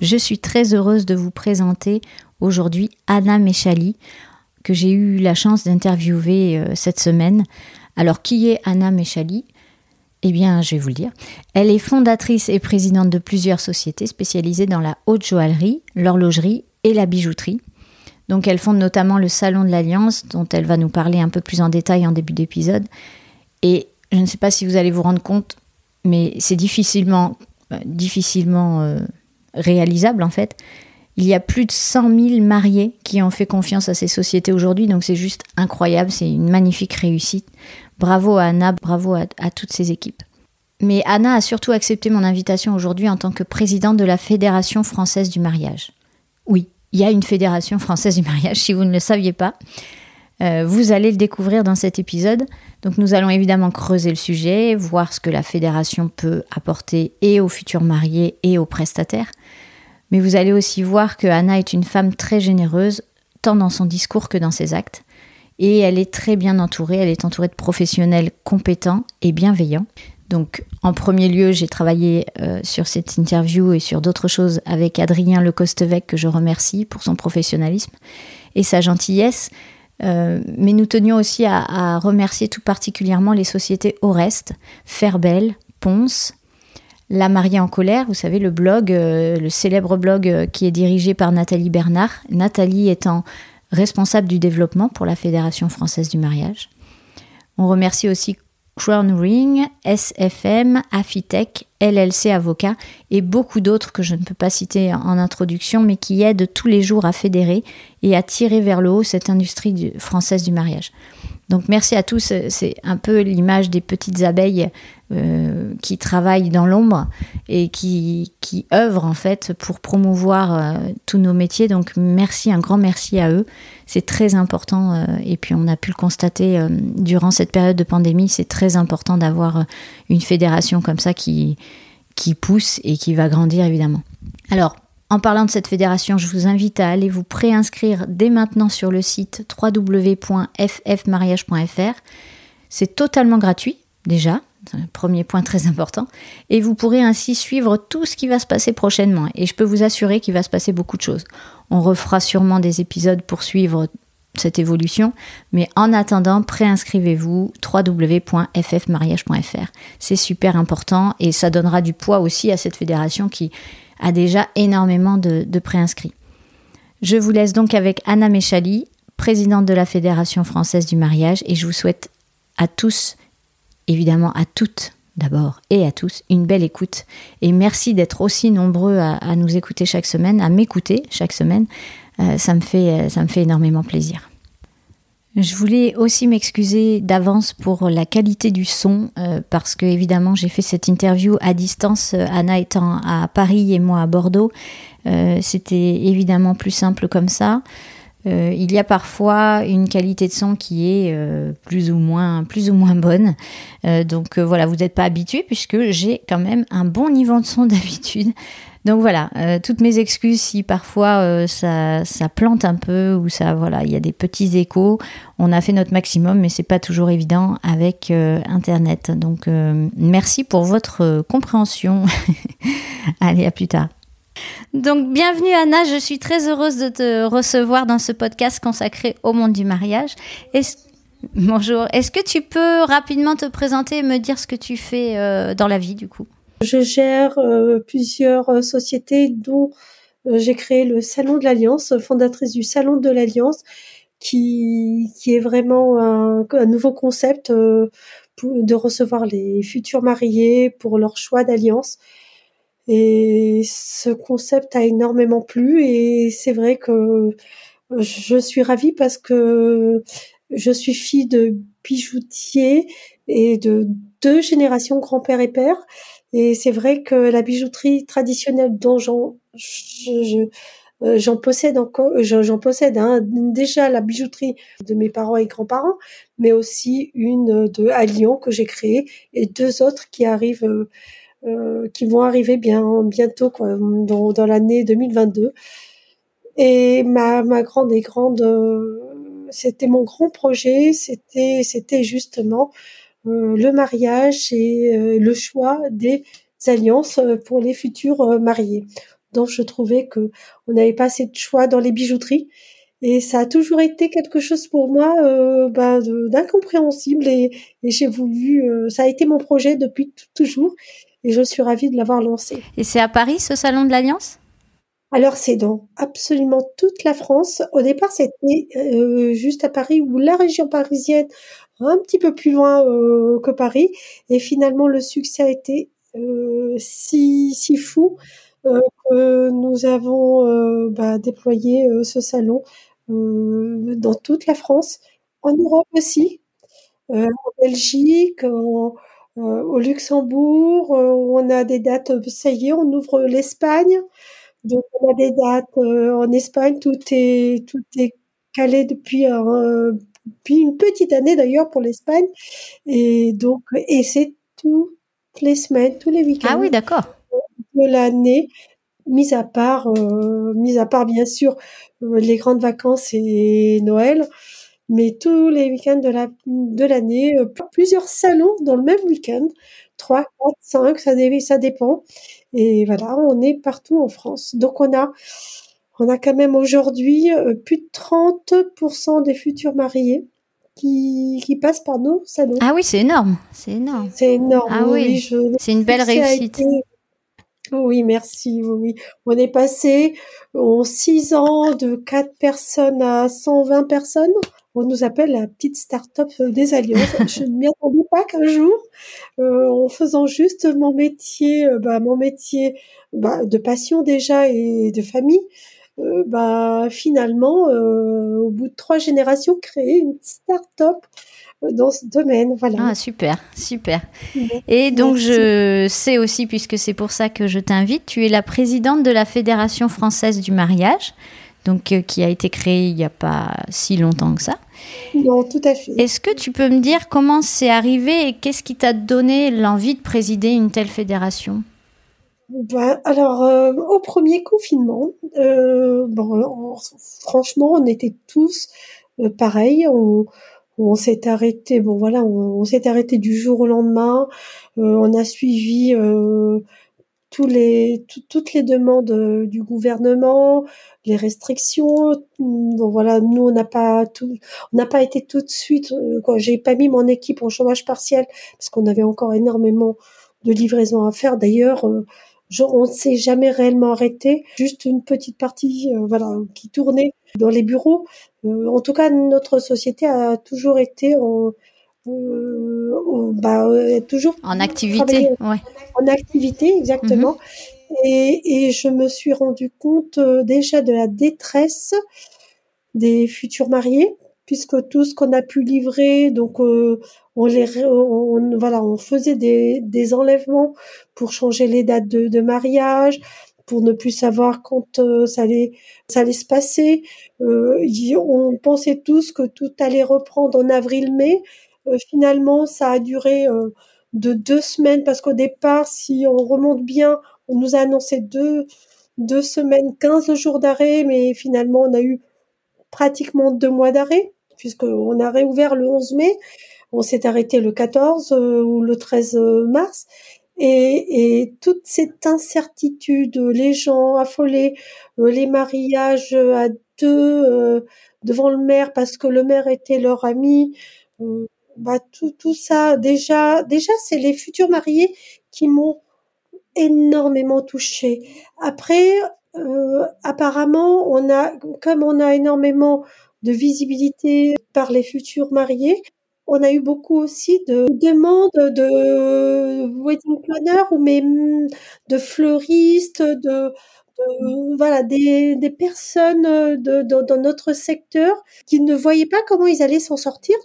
Je suis très heureuse de vous présenter aujourd'hui Anna Mechali, que j'ai eu la chance d'interviewer euh, cette semaine. Alors, qui est Anna Mechali eh bien, je vais vous le dire. Elle est fondatrice et présidente de plusieurs sociétés spécialisées dans la haute joaillerie, l'horlogerie et la bijouterie. Donc, elle fonde notamment le Salon de l'Alliance, dont elle va nous parler un peu plus en détail en début d'épisode. Et je ne sais pas si vous allez vous rendre compte, mais c'est difficilement, euh, difficilement euh, réalisable en fait. Il y a plus de 100 000 mariés qui ont fait confiance à ces sociétés aujourd'hui, donc c'est juste incroyable, c'est une magnifique réussite. Bravo à Anna, bravo à, toutes ces équipes. Mais Anna a surtout accepté mon invitation aujourd'hui en tant que présidente de la Fédération française du mariage. Oui, il y a une Fédération française du mariage, si vous ne le saviez pas. Euh, vous allez le découvrir dans cet épisode. Donc nous allons évidemment creuser le sujet, voir ce que la fédération peut apporter et aux futurs mariés et aux prestataires. Mais vous allez aussi voir que Anna est une femme très généreuse, tant dans son discours que dans ses actes et elle est très bien entourée. Elle est entourée de professionnels compétents et bienveillants. Donc, en premier lieu, j'ai travaillé euh, sur cette interview et sur d'autres choses avec Adrien Lecostevec, que je remercie pour son professionnalisme et sa gentillesse. Euh, mais nous tenions aussi à, remercier tout particulièrement les sociétés Orest, Ferbel, Ponce, La Mariée en colère, vous savez, le blog, euh, le célèbre blog qui est dirigé par Nathalie Bernard. Nathalie étant responsable du développement pour la Fédération française du mariage. On remercie aussi Crown Ring, SFM, Afitech, LLC Avocat et beaucoup d'autres que je ne peux pas citer en introduction, mais qui aident tous les jours à fédérer et à tirer vers le haut cette industrie française du mariage. Donc merci à tous, c'est un peu l'image des petites abeilles euh, qui travaillent dans l'ombre et qui, qui œuvrent en fait pour promouvoir euh, tous nos métiers. Donc merci, un grand merci à eux. C'est très important euh, et puis on a pu le constater durant cette période de pandémie, c'est très important d'avoir une fédération comme ça qui, qui pousse et qui va grandir évidemment. Alors en parlant de cette fédération, je vous invite à aller vous préinscrire dès maintenant sur le site www.ffmariage.fr. C'est totalement gratuit déjà, un premier point très important, et vous pourrez ainsi suivre tout ce qui va se passer prochainement. Et je peux vous assurer qu'il va se passer beaucoup de choses. On refera sûrement des épisodes pour suivre cette évolution, mais en attendant, préinscrivez-vous www.ffmariage.fr. C'est super important et ça donnera du poids aussi à cette fédération qui a déjà énormément de, préinscrits. Je vous laisse donc avec Anna Mechali, présidente de la Fédération française du mariage, et je vous souhaite à tous, évidemment à toutes d'abord et à tous, une belle écoute. Et merci d'être aussi nombreux à, nous écouter chaque semaine, à m'écouter chaque semaine. Euh, ça, me fait, ça me fait énormément plaisir. Je voulais aussi m'excuser d'avance pour la qualité du son, euh, parce que évidemment j'ai fait cette interview à distance, euh, Anna étant à Paris et moi à Bordeaux. Euh, c'était évidemment plus simple comme ça. Il y a parfois une qualité de son qui est plus ou moins plus ou moins bonne. donc voilà, vous n'êtes pas habitué puisque j'ai quand même un bon niveau de son d'habitude. Donc voilà, euh, toutes mes excuses si parfois euh, ça, plante un peu ou ça voilà, il y a des petits échos. On a fait notre maximum, mais c'est pas toujours évident avec euh, Internet. Donc merci pour votre compréhension. Allez, à plus tard. Donc bienvenue Anna, je suis très heureuse de te recevoir dans ce podcast consacré au monde du mariage. Bonjour, est-ce que tu peux rapidement te présenter et me dire ce que tu fais dans la vie du coup? Je gère plusieurs sociétés dont j'ai créé le Salon de l'Alliance, fondatrice du Salon de l'Alliance, qui, qui est vraiment un nouveau concept de recevoir les futurs mariés pour leur choix d'alliance. Et ce concept a énormément plu et c'est vrai que je suis ravie parce que je suis fille de bijoutier et de deux générations grand-père et père. Et c'est vrai que la bijouterie traditionnelle dont j'en, euh, j'en possède encore, j'en possède hein, déjà la bijouterie de mes parents et grands-parents, mais aussi une de à Lyon que j'ai créée et deux autres qui arrivent, euh, qui vont arriver bien bientôt quoi, dans, dans l'année 2022. Et ma, ma grande et grande, c'était mon grand projet, c'était c'était justement le mariage et le choix des alliances pour les futurs mariés. Donc je trouvais que on n'avait pas assez de choix dans les bijouteries. Et ça a toujours été quelque chose pour moi euh, bah, d'incompréhensible. Et, j'ai voulu euh, ça a été mon projet depuis toujours et je suis ravie de l'avoir lancé. Et c'est à Paris ce salon de l'Alliance? Alors c'est dans absolument toute la France. Au départ c'était euh, juste à Paris ou la région parisienne, un petit peu plus loin euh, que Paris. Et finalement le succès a été euh, si si fou euh, nous avons euh, bah, déployé euh, ce salon dans toute la France, en Europe aussi, en Belgique, au Luxembourg, on a des dates, ça y est, on ouvre l'Espagne. Donc on a des dates en Espagne, tout est tout est calé depuis depuis une petite année d'ailleurs pour l'Espagne. Et donc et c'est toutes les semaines, tous les week-ends. Ah oui, d'accord de l'année, mis à part, euh, mis à part bien sûr euh, les grandes vacances et Noël, mais tous les week-ends de la de l'année, euh, plusieurs salons dans le même week-end, 3, 4, 5, ça, ça dépend. Et voilà, on est partout en France. Donc on a on a quand même aujourd'hui plus de 30% des futurs mariés qui, qui passent par nos salons. Ah oui, c'est énorme, c'est énorme. C'est énorme. Ah oui, c'est une belle réussite. Oui, merci. Oui, On est passé en six ans de quatre personnes à 120 personnes. On nous appelle la petite start-up des alliances. Je ne m'y attendais pas qu'un jour, euh, en faisant juste mon métier, euh, bah, mon métier bah, de passion déjà et de famille, euh, bah, finalement, au bout de trois générations, créer une start-up dans ce domaine. Voilà. Ah, super, super. Et donc, je sais aussi, puisque c'est pour ça que je t'invite, tu es la présidente de la Fédération française du mariage, donc euh, qui a été créée il n'y a pas si longtemps que ça. Non, tout à fait. Est-ce que tu peux me dire comment c'est arrivé et qu'est-ce qui t'a donné l'envie de présider une telle fédération? Ben, alors, euh, au premier confinement, euh, bon, franchement, on était tous pareils. On, on s'est arrêté. Bon voilà, on, s'est arrêté du jour au lendemain. On a suivi tous les toutes les demandes euh, du gouvernement, les restrictions. Bon voilà, nous on n'a pas tout, on n'a pas été tout de suite. quoi, j'ai pas mis mon équipe en chômage partiel parce qu'on avait encore énormément de livraisons à faire. D'ailleurs. on ne s'est jamais réellement arrêté, juste une petite partie, voilà, qui tournait dans les bureaux. Euh, en tout cas, notre société a toujours été en, euh, bah, euh, toujours en activité, ouais. en activité exactement. Mhm. Et, et, je me suis rendu compte déjà de la détresse des futurs mariés, puisque tout ce qu'on a pu livrer, donc on les, on, voilà, on faisait des, des enlèvements pour changer les dates de, de mariage, pour ne plus savoir quand euh, ça allait ça allait se passer. Euh, on pensait tous que tout allait reprendre en avril-mai. Euh, finalement, ça a duré de deux semaines parce qu'au départ, si on remonte bien, on nous a annoncé deux deux semaines, 15 jours d'arrêt, mais finalement, on a eu pratiquement deux mois d'arrêt puisqu'on a réouvert le 11 mai. On s'est arrêté le 14 ou le 13 mars et, et, toute cette incertitude, les gens affolés, euh, les mariages à deux euh, devant le maire parce que le maire était leur ami, euh, bah tout, tout ça déjà déjà c'est les futurs mariés qui m'ont énormément touchée. Après, euh, apparemment, on a, comme on a énormément de visibilité par les futurs mariés, on a eu beaucoup aussi de demandes de wedding planner ou même de fleuristes, de, voilà des, des personnes de, dans notre secteur qui ne voyaient pas comment ils allaient s'en sortir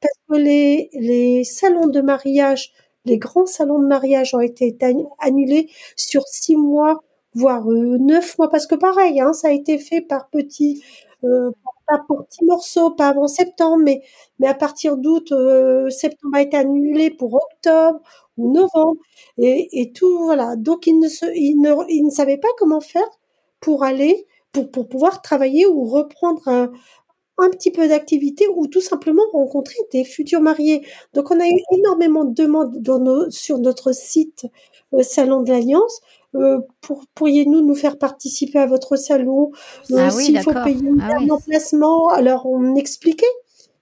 parce que les, les salons de mariage, les grands salons de mariage ont été annulés sur six mois, voire euh, neuf mois, parce que pareil, hein, ça a été fait par petits, euh, petits morceaux, pas avant septembre, mais, mais à partir d'août, euh, septembre a été annulé pour octobre ou novembre, et, et tout, voilà. Donc, ils ne, se, ils, ne, ils ne savaient pas comment faire pour aller, pour, pour pouvoir travailler ou reprendre un, un petit peu d'activité ou tout simplement rencontrer des futurs mariés. Donc on a eu énormément de demandes dans nos, sur notre site euh, Salon de l'Alliance. Euh, pour, pourriez-nous nous faire participer à votre salon? Euh, ah S'il faut payer ah un emplacement, alors on expliquait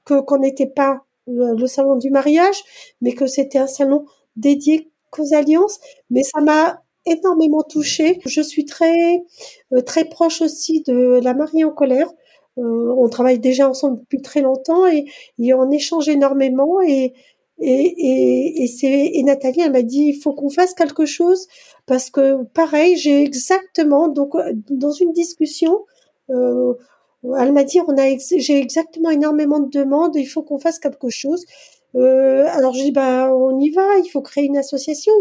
que qu'on n'était pas le, salon du mariage, mais que c'était un salon dédié qu'aux alliances. Mais ça m'a énormément touchée. Je suis très très proche aussi de la mariée en colère on travaille déjà ensemble depuis très longtemps et, on échange énormément et c'est Nathalie elle m'a dit il faut qu'on fasse quelque chose parce que pareil j'ai exactement donc dans une discussion euh, elle m'a dit on a j'ai exactement énormément de demandes il faut qu'on fasse quelque chose euh, alors je dis bah on y va, il faut créer une association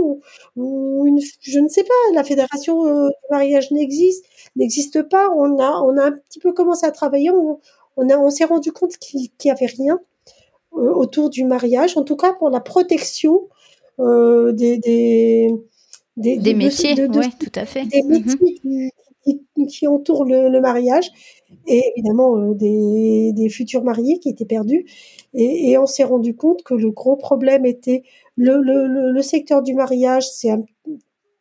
ou, une, je ne sais pas, la fédération euh, de mariage n'existe, n'existe pas. On a on a un petit peu commencé à travailler, on, on a on s'est rendu compte qu'il n'y avait rien euh, autour du mariage, en tout cas pour la protection euh, des, des des, des métiers, de, tout à fait. Des métiers qui, qui, entourent le, mariage et évidemment euh, des, futurs mariés qui étaient perdus. Et, on s'est rendu compte que le gros problème était le, le, le secteur du mariage, c'est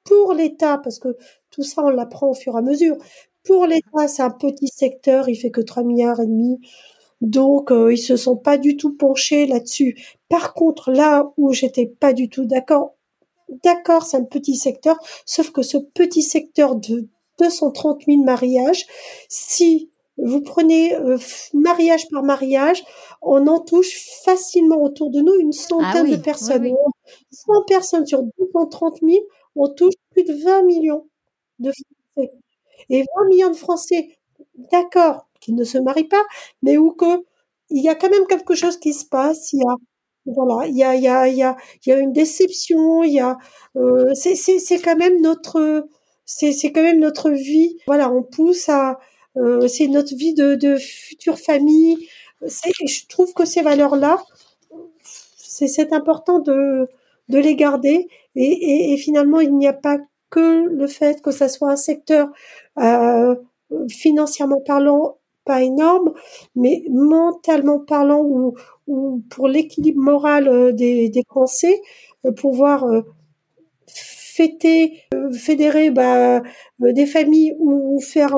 pour l'État, parce que tout ça on l'apprend au fur et à mesure. Pour l'État, c'est un petit secteur, il fait que 3 milliards et demi. Donc, euh, ils se sont pas du tout penchés là-dessus. Par contre, là où j'étais pas du tout d'accord, d'accord, c'est un petit secteur, sauf que ce petit secteur de 230 000 mariages, si vous prenez euh, mariage par mariage, on en touche facilement autour de nous une centaine ah de personnes. 100 personnes sur 230 000, on touche plus de 20 millions de Français. Et 20 millions de Français, d'accord, qui ne se marient pas, mais où que il y a quand même quelque chose qui se passe. Il y a voilà, il y a il y a il y a il y a une déception. Il y a euh, c'est c'est c'est quand même notre c'est c'est quand même notre vie. Voilà, on pousse à euh, c'est notre vie de, de future famille. Je trouve que ces valeurs-là, c'est important de, de les garder. Et, et, et finalement, il n'y a pas que le fait que ça soit un secteur euh, financièrement parlant pas énorme, mais mentalement parlant ou, ou pour l'équilibre moral euh, des, des Français, euh, pouvoir fêter, fédérer bah, des familles ou faire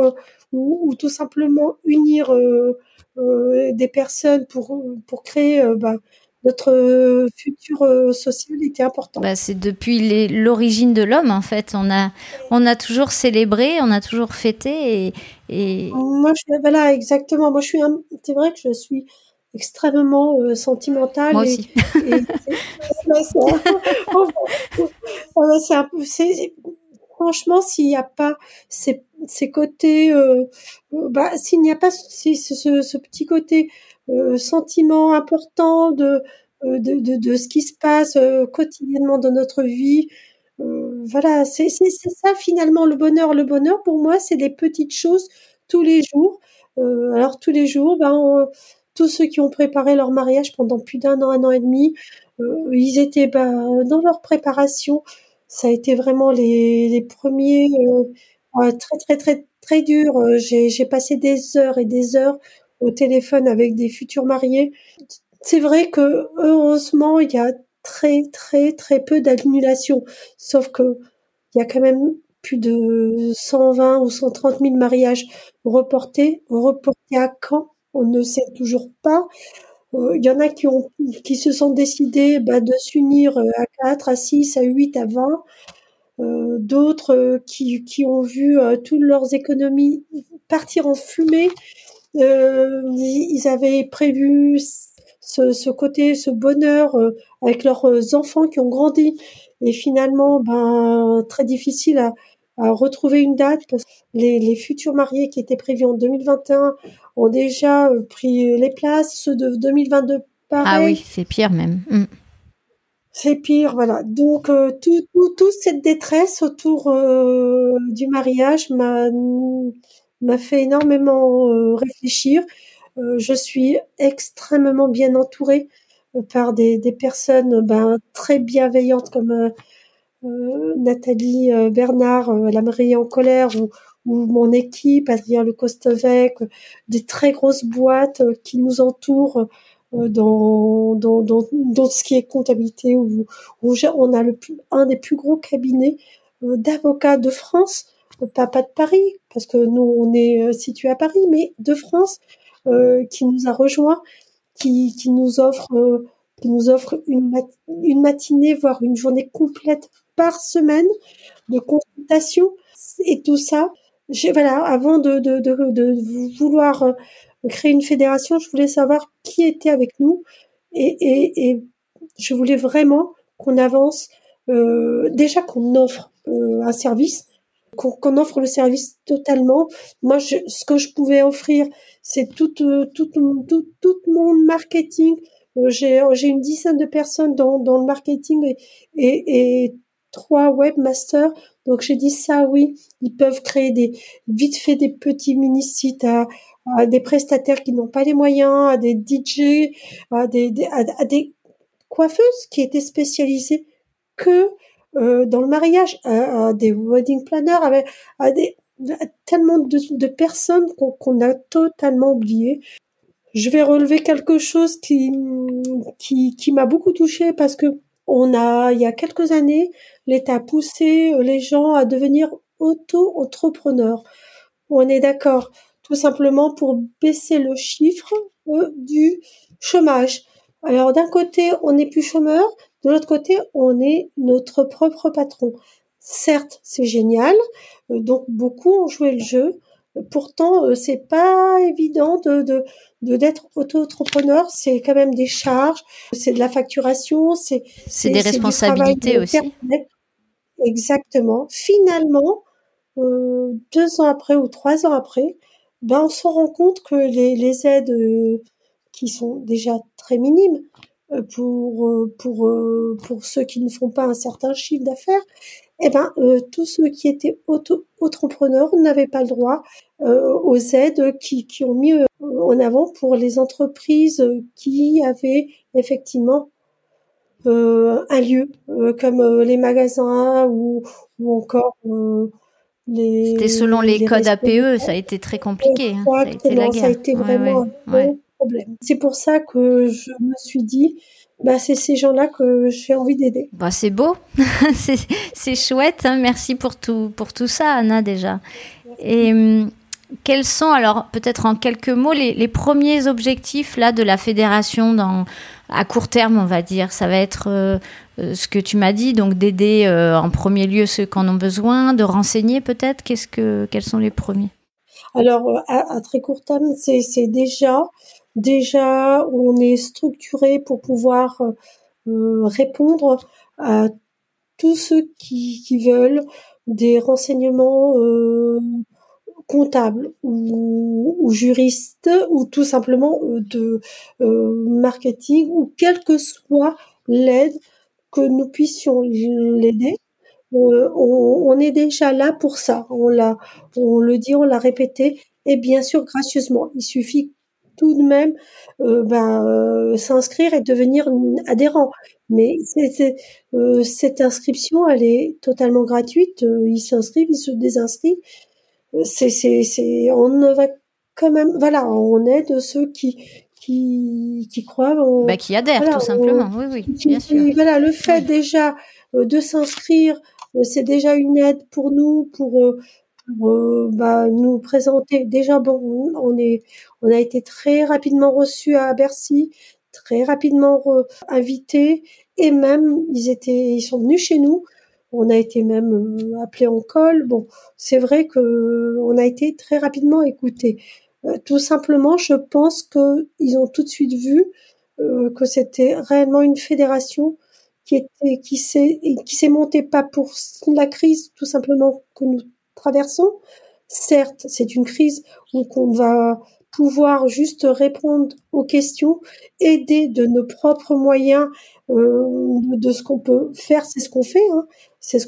ou, tout simplement unir euh, euh, des personnes pour, pour créer euh, bah, notre futur social était important. Bah, c'est depuis l'origine de l'homme en fait. On a, on a toujours célébré, on a toujours fêté et. et... Moi, je, voilà, exactement. Moi, je suis. C'est vrai que je suis extrêmement sentimentale. Moi aussi. c'est un peu. Franchement, s'il n'y a pas ces ces côtés, euh, euh, bah, s'il n'y a pas ce, ce, ce, petit côté euh, sentiment important de, euh, de, de, de, ce qui se passe euh, quotidiennement dans notre vie, voilà, c'est ça finalement le bonheur. Le bonheur pour moi, c'est des petites choses tous les jours. alors tous les jours, ben, tous ceux qui ont préparé leur mariage pendant plus d'un an, un an et demi, ils étaient ben, dans leur préparation. Ça a été vraiment les, les premiers très très très très dur. Euh, j'ai passé des heures et des heures au téléphone avec des futurs mariés. C'est vrai que heureusement il y a très très très peu d'annulations, sauf que il y a quand même plus de 120 ou 130 000 mariages reportés. Reportés à quand On ne sait toujours pas. Euh, il y en a qui ont qui se sont décidés bah, de s'unir euh, à 4, à 6, à 8, à 20. d'autres qui, qui ont vu toutes leurs économies partir en fumée. ils avaient prévu ce, ce, côté, ce bonheur avec leurs enfants qui ont grandi et finalement, ben très difficile à, à retrouver une date parce que les, les, futurs mariés qui étaient prévus en 2021 ont déjà pris les places, ceux de 2022 pareil. Ah oui, c'est pire même. Mm. C'est pire, voilà. Donc euh, tout, tout, toute cette détresse autour euh, du mariage m'a m'a fait énormément euh, réfléchir. Euh, je suis extrêmement bien entourée euh, par des, des personnes ben, très bienveillantes comme Nathalie Bernard, la Marie en colère, ou, ou mon équipe, Adrien Le Costevec, des très grosses boîtes qui nous entourent euh, dans, dans, dans, ce qui est comptabilité où, où on a le plus, un des plus gros cabinets euh, d'avocats de France, pas, pas de Paris, parce que nous on est euh, situé à Paris, mais de France, euh, qui nous a rejoint, qui, qui nous offre, qui nous offre une matinée, voire une journée complète par semaine de consultation et tout ça. Voilà, avant de, de, de, de vouloir créer une fédération, je voulais savoir qui était avec nous et, et, et je voulais vraiment qu'on avance, euh, déjà qu'on offre euh, un service, qu'on offre le service totalement. Moi, je, ce que je pouvais offrir, c'est tout, tout, tout, tout, mon marketing. Euh, j'ai une dizaine de personnes dans, dans le marketing et, et, et trois webmasters. Donc j'ai dit ça, oui, ils peuvent créer des vite fait des petits mini sites à, des prestataires qui n'ont pas les moyens, à des DJ, à des, à, des coiffeuses qui étaient spécialisées que euh, dans le mariage, à, des wedding planners, avec, à des tellement de, personnes qu'on a totalement oublié. Je vais relever quelque chose qui qui, qui m'a beaucoup touchée parce que on a il y a quelques années l'État a poussé les gens à devenir auto-entrepreneurs. On est d'accord tout simplement pour baisser le chiffre euh, du chômage. Alors d'un côté, on n'est plus chômeur, de l'autre côté, on est notre propre patron. Certes, c'est génial, euh, donc beaucoup ont joué le jeu. Pourtant, euh, c'est pas évident de, de, de d'être auto-entrepreneur. C'est quand même des charges, c'est de la facturation, c'est c'est des responsabilités aussi. Exactement. Finalement, euh, deux ans après ou trois ans après, ben on se rend compte que les, les aides euh, qui sont déjà très minimes pour euh, pour pour ceux qui ne font pas un certain chiffre d'affaires, eh ben tous ceux qui étaient auto entrepreneurs n'avaient pas le droit aux aides qui qui ont mis en avant pour les entreprises qui avaient effectivement un lieu comme les magasins ou ou encore c'était selon les, codes APE, ça a été très compliqué. Hein. Ça a été la guerre. Ça a été vraiment problème. C'est pour ça que je me suis dit, bah, c'est ces gens-là que j'ai envie d'aider. Bah, c'est beau, c'est chouette. Hein. Merci pour tout, pour tout ça, Anna, déjà. Et hum, quels sont, alors, peut-être en quelques mots, les, les, premiers objectifs là, de la fédération dans, à court terme, on va dire? Ça va être euh, euh, ce que tu m'as dit, donc d'aider euh, en premier lieu ceux qui en ont besoin, de renseigner peut-être? Qu'est-ce que, quels sont les premiers? Alors à, très court terme, c'est, déjà déjà on est structuré pour pouvoir euh, répondre à tous ceux qui, veulent des renseignements euh, comptables ou, ou, juristes ou tout simplement de euh, marketing ou quelle que soit l'aide que nous puissions l'aider. Euh, on, on, est déjà là pour ça. On l'a, on le dit, on l'a répété, et bien sûr gracieusement. Il suffit tout de même euh, ben, euh, s'inscrire et devenir adhérent. Mais c'est, euh, cette inscription, elle est totalement gratuite. Ils s'inscrivent, ils se désinscrivent. C'est, c'est, c'est, on va quand même, voilà, on aide ceux qui, qui, qui croient. bah, qui adhèrent, tout simplement. oui, oui, bien sûr. Voilà, le fait déjà de s'inscrire, c'est déjà une aide pour nous, pour, pour bah, nous présenter. Déjà, bon, on est, on a été très rapidement reçus à Bercy, très rapidement invités, et même ils étaient, ils sont venus chez nous. On a été même appelé en col. Bon, c'est vrai que on a été très rapidement écouté. tout simplement, je pense que ils ont tout de suite vu que c'était réellement une fédération qui était qui s'est qui s'est montée pas pour la crise tout simplement que nous Certes, c'est une crise où on va pouvoir juste répondre aux questions, aider de nos propres moyens, euh, de ce qu'on peut faire, c'est ce qu'on fait. Hein.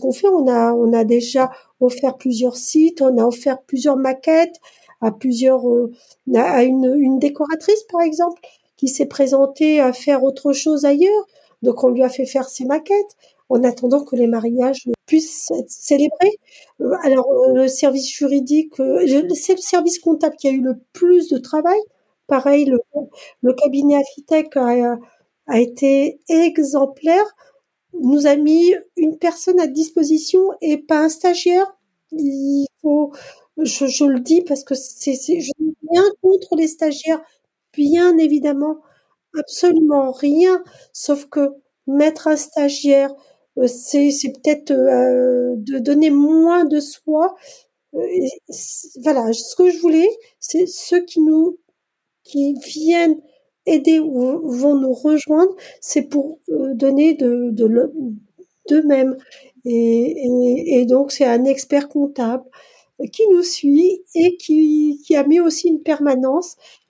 Qu'on on a déjà offert plusieurs sites, on a offert plusieurs maquettes à plusieurs, euh, à une, une décoratrice par exemple, qui s'est présentée à faire autre chose ailleurs. Donc on lui a fait faire ses maquettes en attendant que les mariages puissent être célébrés. Euh, alors euh, le service juridique, euh, c'est le service comptable qui a eu le plus de travail. Pareil, le, cabinet Afitec a, été exemplaire, nous a mis une personne à disposition et pas un stagiaire. Il faut, je, le dis parce que c'est, je n'ai rien contre les stagiaires, bien évidemment, absolument rien, sauf que mettre un stagiaire, c'est, c'est peut-être euh, de donner moins de soi. Euh, voilà, ce que je voulais, c'est ceux qui nous, qui viennent aider ou vont nous rejoindre, c'est pour donner de, de d'eux-mêmes. Et, et, et, donc, c'est un expert comptable qui nous suit et qui, qui a mis aussi une permanence euh,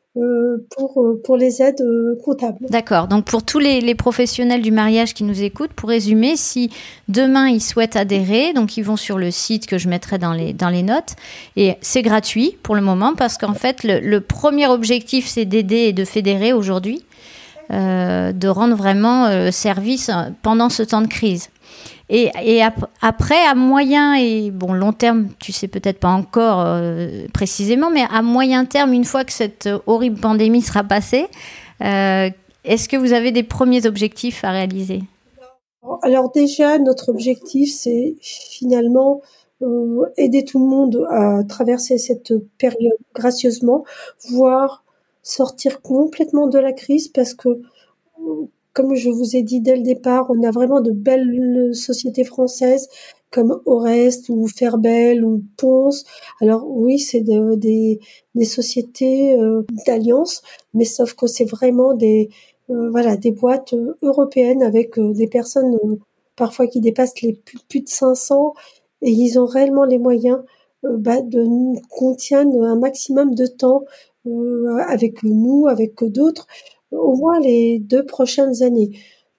pour, euh, pour les aides euh, comptables. D'accord. Donc pour tous les, professionnels du mariage qui nous écoutent, pour résumer, si demain ils souhaitent adhérer, donc ils vont sur le site que je mettrai dans les, dans les notes, et c'est gratuit pour le moment parce qu'en fait le, premier objectif c'est d'aider et de fédérer aujourd'hui, euh, de rendre vraiment service pendant ce temps de crise. Et, et ap après, à moyen et bon long terme, tu sais peut-être pas encore euh, précisément, mais à moyen terme, une fois que cette horrible pandémie sera passée, euh, est-ce que vous avez des premiers objectifs à réaliser? Alors déjà, notre objectif, c'est finalement euh, aider tout le monde à traverser cette période gracieusement, voire sortir complètement de la crise, parce que comme je vous ai dit dès le départ, on a vraiment de belles sociétés françaises comme Orest ou Ferbel ou Ponce. Alors oui, c'est des, des sociétés euh, d'alliance, mais sauf que c'est vraiment des euh, voilà des boîtes euh, européennes avec des personnes parfois qui dépassent les plus, plus, de 500 et ils ont réellement les moyens bah, de contiennent un maximum de temps avec nous, avec d'autres au moins les deux prochaines années.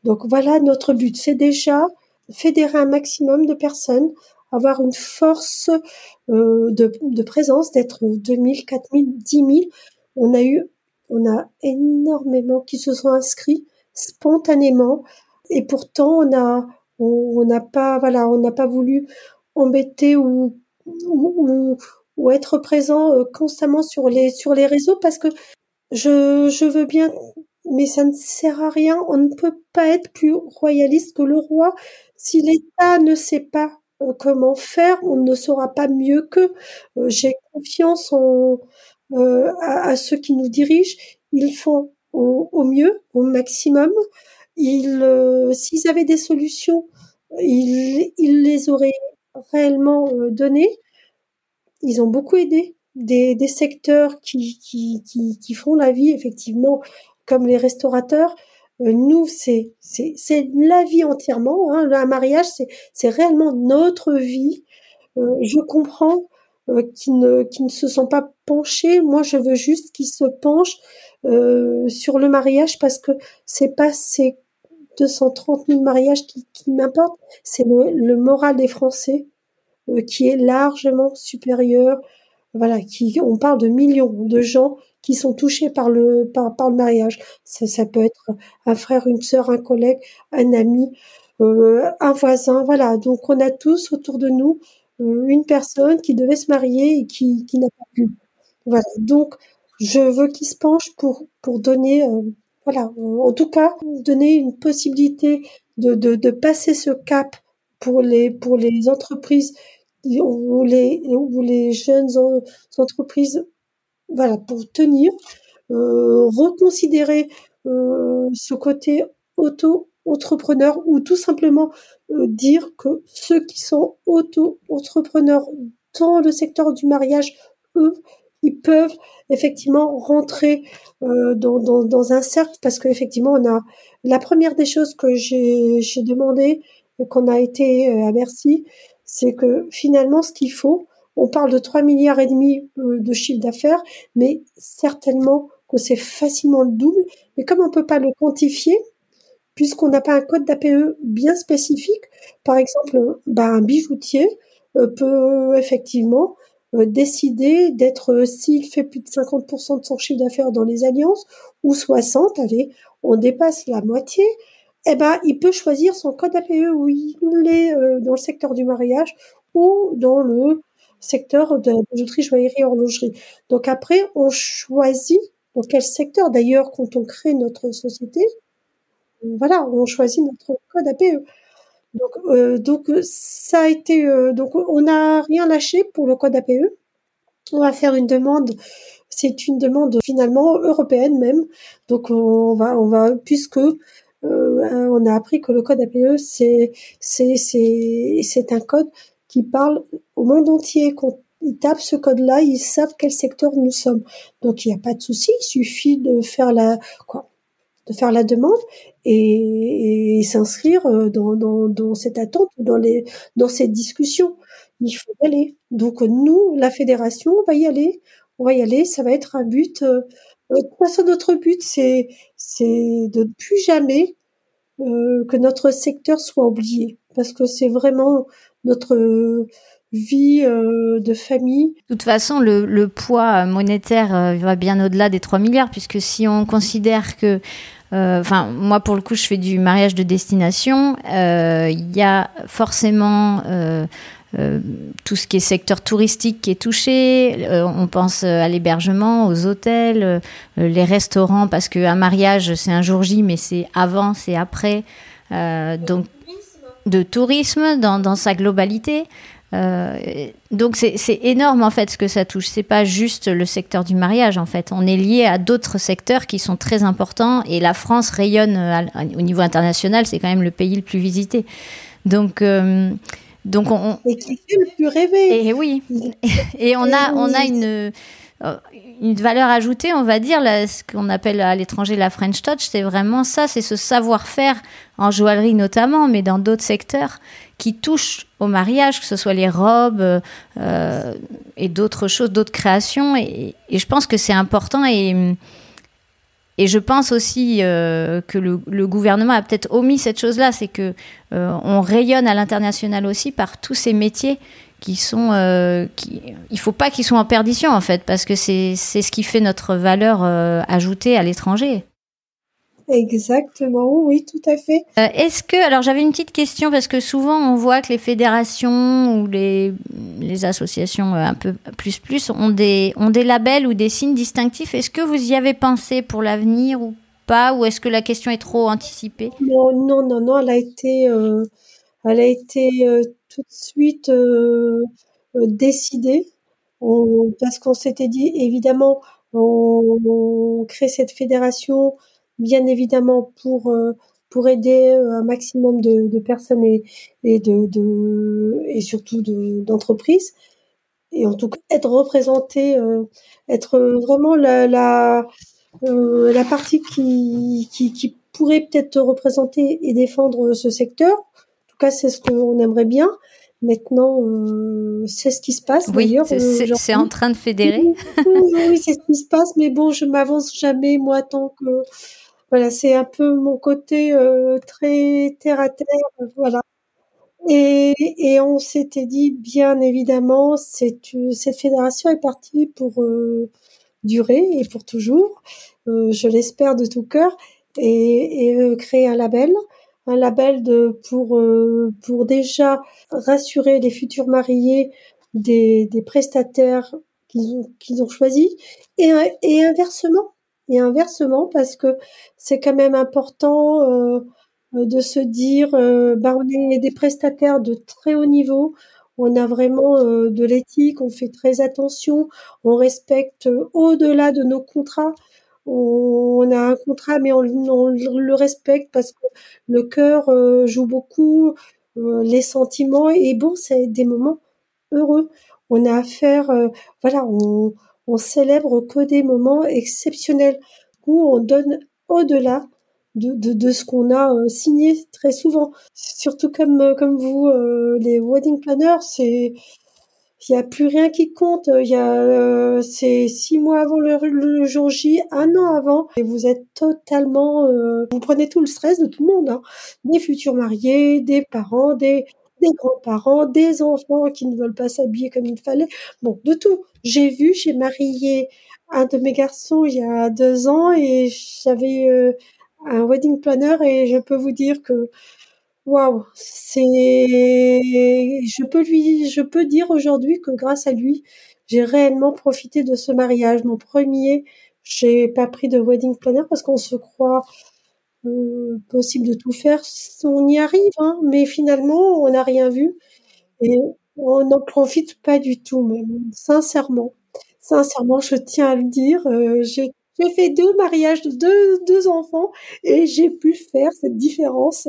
Donc voilà notre but, c'est déjà fédérer un maximum de personnes, avoir une force euh, de, de, présence, d'être 2000, 4000, 10 000. On a eu, on a énormément qui se sont inscrits spontanément et pourtant on a, on n'a pas, voilà, on n'a pas voulu embêter ou, ou, être présent euh, constamment sur les, sur les réseaux parce que je, je veux bien, mais ça ne sert à rien. On ne peut pas être plus royaliste que le roi. Si l'État ne sait pas euh, comment faire, on ne saura pas mieux qu'eux. Euh, j'ai confiance en, euh, à, ceux qui nous dirigent. Ils font au, mieux, au maximum. Ils, euh, s'ils avaient des solutions, ils, ils les auraient réellement données. Ils ont beaucoup aidé des, des secteurs qui, qui, qui, qui, font la vie, effectivement, comme les restaurateurs. Euh, nous, c'est, c'est, c'est la vie entièrement. Hein. Un mariage, c'est, c'est réellement notre vie. Euh, je comprends euh, qui ne, qui ne se sont pas penchés. Moi, je veux juste qu'ils se penchent euh, sur le mariage parce que c'est pas ces 230 000 mariages qui, qui m'importent, c'est le, le, moral des Français euh, qui est largement supérieur voilà, qui, on parle de millions de gens qui sont touchés par le, par, le mariage. Ça, peut être un frère, une sœur, un collègue, un ami, euh, un voisin, voilà. Donc on a tous autour de nous euh, une personne qui devait se marier et qui, n'a pas pu. Voilà. Donc je veux qu'ils se penchent pour, pour donner, euh, voilà, en tout cas, donner une possibilité de, de, de passer ce cap pour les, pour les entreprises où les, les jeunes entreprises, voilà, pour tenir, euh, reconsidérer euh, ce côté auto auto-entrepreneurs ou tout simplement dire que ceux qui sont auto-entrepreneurs dans le secteur du mariage, eux, ils peuvent effectivement rentrer euh, dans, dans, dans, un cercle parce qu'effectivement, on a la première des choses que j'ai demandé qu'on a été euh, à Bercy, c'est que finalement, ce qu'il faut, on parle de 3 milliards et demi euh, de chiffre d'affaires, mais certainement que c'est facilement le double. Mais comme on peut pas le quantifier, puisqu'on n'a pas un code d'APE bien spécifique, par exemple, bah, un bijoutier peut effectivement euh, décider d'être, euh, s'il fait plus de 50% de son chiffre d'affaires dans les alliances, ou 60, allez, on dépasse la moitié, eh ben, il peut choisir son code APE où il est euh, dans le secteur du mariage ou dans le secteur de la bijouterie, joaillerie, horlogerie. Donc après, on choisit dans quel secteur. D'ailleurs, quand on crée notre société, voilà, on choisit notre code APE. Donc, euh, donc ça a été euh, donc on n'a rien lâché pour le code APE. On va faire une demande. C'est une demande finalement européenne même. Donc on va on va puisque euh, on a appris que le code APE c'est c'est c'est c'est un code qui parle au monde entier. Quand ils tapent ce code-là, ils savent quel secteur nous sommes. Donc il n'y a pas de souci. Il suffit de faire la quoi de faire la demande et, s'inscrire euh, dans, dans, cette attente, dans, les, dans cette discussion. Il faut y aller. Donc nous, la fédération, on va y aller. On va y aller. Ça va être un but. Euh, de toute façon, notre but, c'est c'est de plus jamais euh, que notre secteur soit oublié, parce que c'est vraiment notre vie euh, de famille. De toute façon, le, le poids monétaire va bien au-delà des 3 milliards, puisque si on considère que euh, enfin, moi, pour le coup, je fais du mariage de destination. Euh, il y a forcément euh, tout ce qui est secteur touristique qui est touché. on pense à l'hébergement, aux hôtels, les restaurants, parce qu'un mariage, c'est un jour J, mais c'est avant, c'est après. donc, de tourisme dans, dans sa globalité. Euh, donc c'est énorme en fait ce que ça touche. C'est pas juste le secteur du mariage en fait. On est lié à d'autres secteurs qui sont très importants et la France rayonne euh, au niveau international. C'est quand même le pays le plus visité. Donc euh, donc on, et qui fait le plus rêver. Et oui. Et on a on a une une valeur ajoutée, on va dire, ce qu'on appelle à l'étranger la French Touch, c'est vraiment ça, c'est ce savoir-faire en joaillerie notamment, mais dans d'autres secteurs qui touchent au mariage, que ce soit les robes euh, et d'autres choses, d'autres créations. Et, je pense que c'est important et, et je pense aussi euh, que le, gouvernement a peut-être omis cette chose-là, c'est que euh, on rayonne à l'international aussi par tous ces métiers qui sont, qui, il faut pas qu'ils soient en perdition en fait, parce que c'est ce qui fait notre valeur ajoutée à l'étranger. Exactement, oui, tout à fait. Euh, est-ce que, alors j'avais une petite question parce que souvent on voit que les fédérations ou les, les associations euh, un peu plus plus ont des, ont des labels ou des signes distinctifs. Est-ce que vous y avez pensé pour l'avenir ou pas Ou est-ce que la question est trop anticipée? Non, non, non, non, elle a été, euh, elle a été tout de suite décidée parce qu'on s'était dit évidemment on, on crée cette fédération bien évidemment pour euh, pour aider euh, un maximum de, de personnes et, et de, de et surtout d'entreprises et en tout cas être représenté euh, être vraiment la la, la partie qui, qui, qui pourrait peut-être représenter et défendre ce secteur en tout cas c'est ce qu'on aimerait bien Maintenant, c'est ce qui se passe. Oui, c'est en train de fédérer. oui, c'est ce qui se passe, mais bon, je m'avance jamais moi tant que voilà, c'est un peu mon côté euh, très terre à terre, voilà. Et, et on s'était dit, bien évidemment, cette, cette fédération est partie pour euh, durer et pour toujours, euh, je l'espère de tout cœur, et, et créer un label, un label de pour pour déjà rassurer les futurs mariés des, des prestataires qu'ils ont qu'ils ont choisis, et, et inversement et inversement parce que c'est quand même important euh, de se dire euh, bah on est des prestataires de très haut niveau on a vraiment euh, de l'éthique on fait très attention on respecte au-delà de nos contrats on, a un contrat, mais on, le respecte parce que le cœur joue beaucoup, les sentiments. Et bon, c'est des moments heureux. On a affaire, voilà, on, on célèbre que des moments exceptionnels où on donne au-delà de, ce qu'on a signé très souvent. Surtout comme, comme vous, les wedding planners, c'est il n'y a plus rien qui compte. Il y a, euh, c'est six mois avant le, jour J, un an avant, et vous êtes totalement, euh, vous prenez tout le stress de tout le monde, hein. des futurs mariés, des parents, des des grands-parents, des enfants qui ne veulent pas s'habiller comme il fallait. Bon, de tout. J'ai vu, j'ai marié un de mes garçons il y a deux ans et j'avais euh, un wedding planner et je peux vous dire que Waouh, c'est je peux lui je peux dire aujourd'hui que grâce à lui, j'ai réellement profité de ce mariage. Mon premier, j'ai pas pris de wedding planner parce qu'on se croit possible de tout faire. On y arrive, hein, mais finalement, on n'a rien vu et on n'en profite pas du tout, même sincèrement. Sincèrement, je tiens à le dire, euh, j'ai fait deux mariages de deux, enfants et j'ai pu faire cette différence.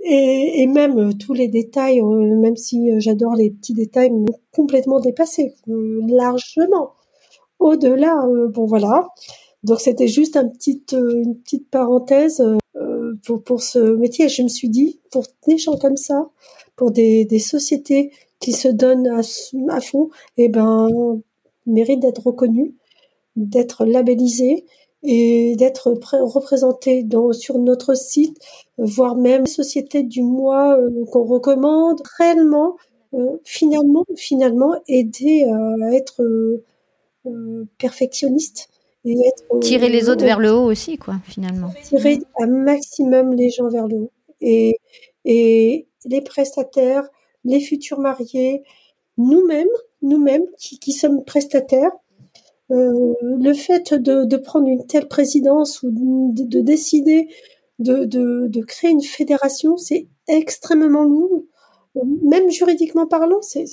Et, même euh, tous les détails, euh, même si j'adore les petits détails, m'ont complètement dépassé, largement. Au-delà, bon voilà. Donc c'était juste petit, une petite parenthèse pour, pour ce métier. je me suis dit, pour des gens comme ça, pour des, sociétés qui se donnent à, fond, eh ben, mérite d'être reconnus d'être labellisé et d'être représenté dans, sur notre site, voire même société du mois euh, qu'on recommande, réellement, euh, finalement, finalement aider à être euh, perfectionniste et être, tirer les autres vers le haut aussi, quoi, finalement. Tirer un maximum les gens vers le haut et et les prestataires, les futurs mariés, nous-mêmes, nous-mêmes qui, qui sommes prestataires, euh, le fait de, de, prendre une telle présidence ou de, de décider de, de, créer une fédération, c'est extrêmement lourd. Même juridiquement parlant, c'est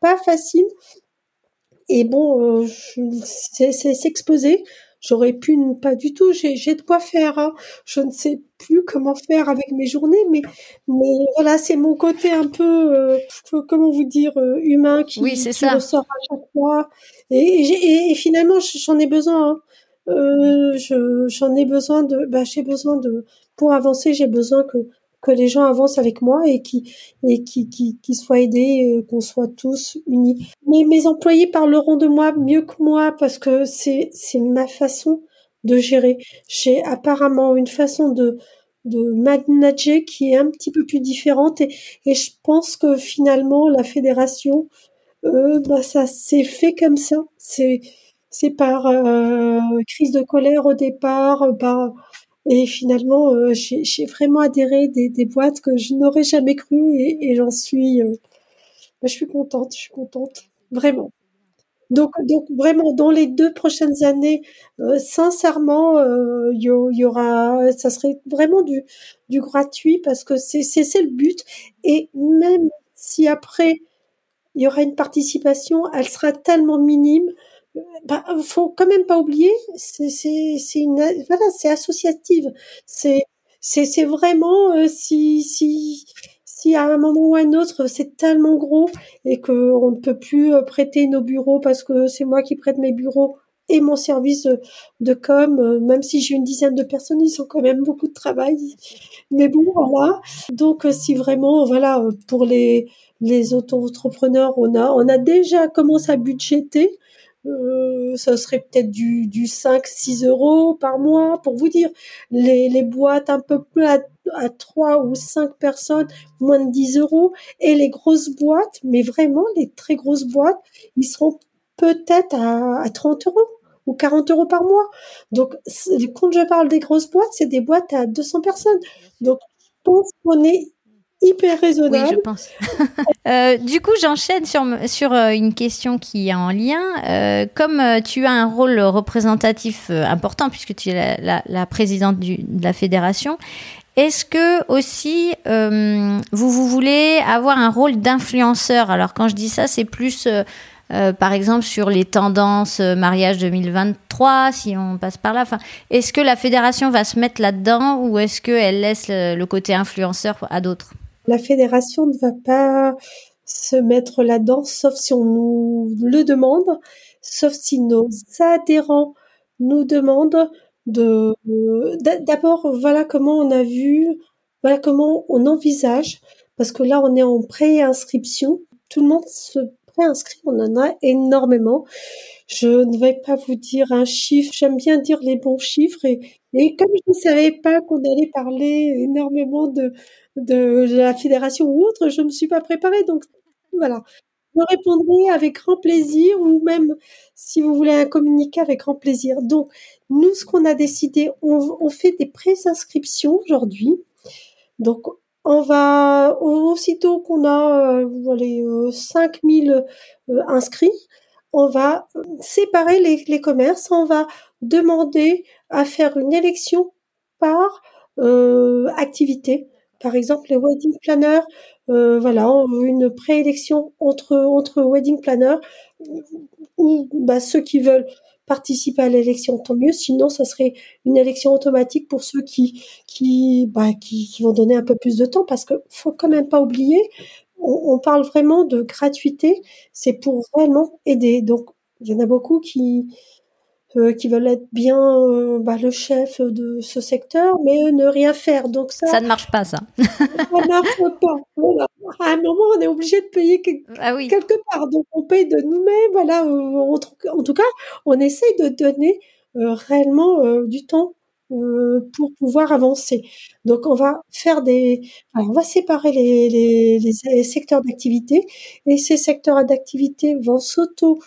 pas facile. Et bon, euh, c'est s'exposer. J'aurais pu ne pas du tout. J'ai de quoi faire. Hein. Je ne sais plus comment faire avec mes journées, mais mais voilà, c'est mon côté un peu, euh, comment vous dire, euh, humain qui, oui, qui ça. ressort à chaque fois. Et, et, finalement, j'en ai besoin. Hein. Euh, j'en ai besoin de. Bah, j'ai besoin de. Pour avancer, j'ai besoin que que les gens avancent avec moi et qui et qui qui, qui soient aidés, euh, qu'on soit tous unis. Mais mes employés parleront de moi mieux que moi parce que c'est c'est ma façon de gérer. J'ai apparemment une façon de de manager qui est un petit peu plus différente et, et je pense que finalement la fédération euh, bah ça s'est fait comme ça c'est c'est par euh, crise de colère au départ par et finalement, euh, j'ai vraiment adhéré des, des, boîtes que je n'aurais jamais cru et, j'en suis, euh, bah, je suis contente, je suis contente, vraiment. Donc, donc vraiment, dans les deux prochaines années, euh, sincèrement, il y, aura, ça serait vraiment du, du gratuit parce que c'est le but. Et même si après il y aura une participation, elle sera tellement minime bah, faut quand même pas oublier, c'est voilà, c'est associative. C'est c'est c'est vraiment euh, si si si à un moment ou à un autre c'est tellement gros et que on ne peut plus euh, prêter nos bureaux parce que c'est moi qui prête mes bureaux et mon service de, com, euh, même si j'ai une dizaine de personnes, ils ont quand même beaucoup de travail. Mais bon, voilà. Donc, si vraiment, voilà, pour les les auto-entrepreneurs, on a on a déjà commencé à budgéter euh, ça serait peut-être du, du 5-6 euros par mois pour vous dire. Les, les boîtes un peu plus à, à 3 ou 5 personnes, moins de 10 euros. Et les grosses boîtes, mais vraiment les très grosses boîtes, ils seront peut-être à, à 30 euros ou 40 euros par mois. Donc, quand je parle des grosses boîtes, c'est des boîtes à 200 personnes. Donc, je pense qu'on est hyper raisonnable. Oui, je pense. euh, du coup, j'enchaîne sur, sur euh, une question qui est en lien. Euh, comme tu as un rôle représentatif important, puisque tu es la, la, présidente du, de la fédération, est-ce que aussi vous, vous voulez avoir un rôle d'influenceur? Alors, quand je dis ça, c'est plus euh, par exemple sur les tendances euh, mariage 2023, si on passe par là. Enfin, est-ce que la fédération va se mettre là-dedans ou est-ce qu'elle laisse le, côté influenceur à d'autres? La fédération ne va pas se mettre là-dedans, sauf si on nous le demande, sauf si nos adhérents nous demandent de d'abord voilà comment on a vu voilà comment on envisage parce que là on est en préinscription. Tout le monde se préinscrit on en a énormément. Je ne vais pas vous dire un chiffre j'aime bien dire les bons chiffres et, et comme je ne savais pas qu'on allait parler énormément de de la fédération ou autre je ne me suis pas préparée donc voilà je répondrai avec grand plaisir ou même si vous voulez un communiqué avec grand plaisir. Donc, nous, ce qu'on a décidé, on, fait des pré-inscriptions aujourd'hui. Donc, on va, aussitôt qu'on a euh, 5000 euh, euh, inscrits, on va séparer les, les, commerces, on va demander à faire une élection par activité. Par exemple, les wedding planners, euh, voilà, une préélection entre entre wedding planners ou bah, ceux qui veulent participer à l'élection, tant mieux. Sinon, ça serait une élection automatique pour ceux qui qui bah, qui, vont donner un peu plus de temps, parce que faut quand même pas oublier, on, on parle vraiment de gratuité, c'est pour vraiment aider. Donc, il y en a beaucoup qui euh, qui veulent être bien euh, bah, le chef de ce secteur, mais ne rien faire. Donc ça, ça ne marche pas, ça. ça marche pas. Voilà. À un moment, on est obligé de payer ah oui. quelque part. Donc on paye de nous-mêmes. Voilà. Euh, en, tout cas, on essaye de donner réellement du temps pour pouvoir avancer. Donc on va faire des, alors on va séparer les, les, les secteurs d'activité et ces secteurs d'activité vont s'auto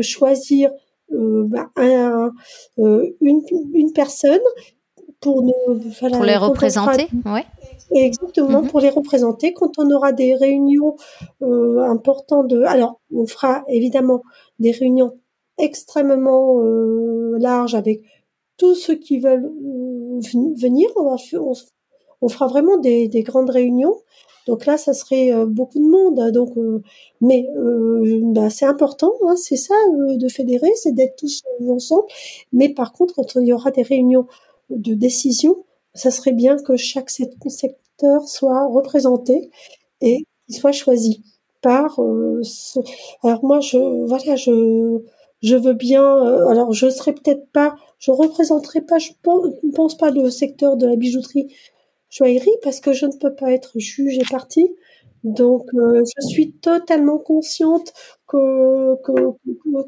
choisir euh, bah, un, euh, une, une, personne pour nous voilà, pour les représenter ouais. Exactement mm-hmm. pour les représenter. Quand on aura des réunions euh, importantes de alors on fera évidemment des réunions extrêmement euh, larges avec tous ceux qui veulent euh, venir. On, va, on, on fera vraiment des, des grandes réunions donc là, ça serait euh, beaucoup de monde. Hein, donc, euh, mais euh, bah, c'est important, hein, c'est ça de fédérer, c'est d'être tous ensemble. Mais par contre, quand il y aura des réunions de décision, ça serait bien que chaque secteur soit représenté et qu'il soit choisi par. Alors moi, je voilà, je je veux bien. alors, je serai peut-être pas, je représenterai pas, je ne pense pas le secteur de la bijouterie joaillerie parce que je ne peux pas être juge et partie. Donc, euh, je suis totalement consciente que, que,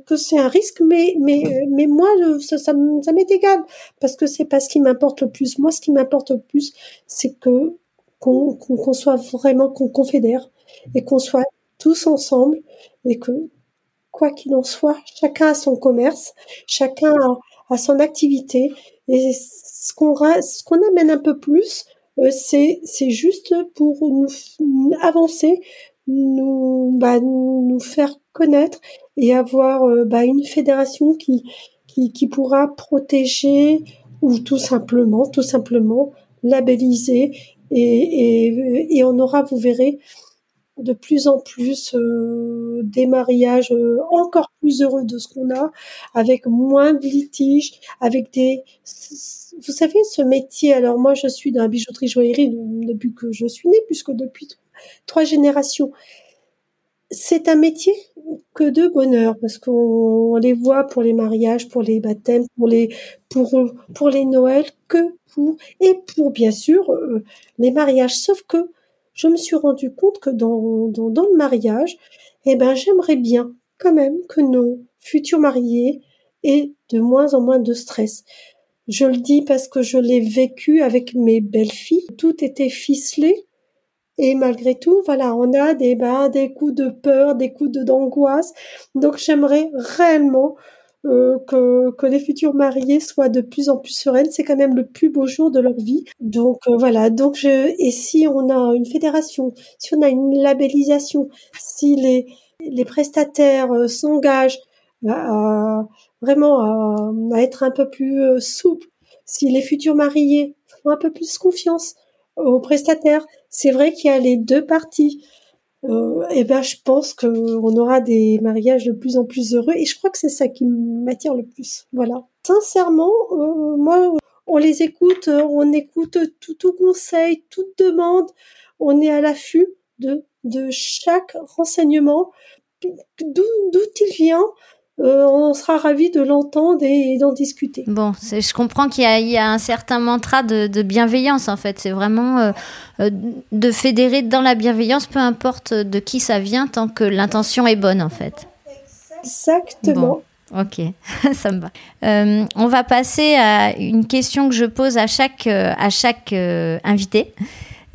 que c'est un risque, mais, mais, mais moi, ça, ça, m'est égal parce que c'est pas ce qui m'importe le plus. Moi, ce qui m'importe le plus, c'est que qu'on soit vraiment, qu'on confédère et qu'on soit tous ensemble et que, quoi qu'il en soit, chacun a son commerce, chacun a, son activité et ce qu'on qu'on amène un peu plus, c'est c'est juste pour nous avancer, nous bah, nous faire connaître et avoir euh, bah, une fédération qui, qui qui pourra protéger ou tout simplement tout simplement labelliser et, et, et on aura vous verrez de plus en plus euh, des mariages euh, encore heureux de ce qu'on a, avec moins de litiges, avec des... Vous savez, ce métier, alors moi je suis dans la bijouterie joaillerie depuis que je suis née, puisque depuis trois générations, c'est un métier que de bonheur parce qu'on les voit pour les mariages, pour les baptêmes, pour les pour pour les Noëls que pour et pour bien sûr euh, les mariages. Sauf que je me suis rendu compte que dans, dans, dans le mariage, eh ben, j'aimerais bien quand même que nos futurs mariés aient de moins en moins de stress. Je le dis parce que je l'ai vécu avec mes belles-filles. Tout était ficelé. Et malgré tout, voilà, on a des, bah, des coups de peur, des coups d'angoisse. Donc j'aimerais réellement euh, que, que les futurs mariés soient de plus en plus sereines. C'est quand même le plus beau jour de leur vie. Donc euh, voilà. Donc je et si on a une fédération, si on a une labellisation, si les les prestataires euh, s'engagent vraiment à, être un peu plus souples, si les futurs mariés font un peu plus confiance aux prestataires, c'est vrai qu'il y a les deux parties euh, et ben je pense qu'on aura des mariages de plus en plus heureux et je crois que c'est ça qui m'attire le plus. Voilà. Sincèrement, euh, moi, on les écoute, on écoute tout, tout conseil, toute demande, on est à l'affût de de chaque renseignement, d'où il vient, euh, on sera ravi de l'entendre et, d'en discuter. Bon, je comprends qu'il y, a un certain mantra de, bienveillance en fait. C'est vraiment euh, euh, de fédérer dans la bienveillance, peu importe de qui ça vient, tant que l'intention est bonne en fait. Exactement. Ok, ça me va. on va passer à une question que je pose à chaque, à chaque invité.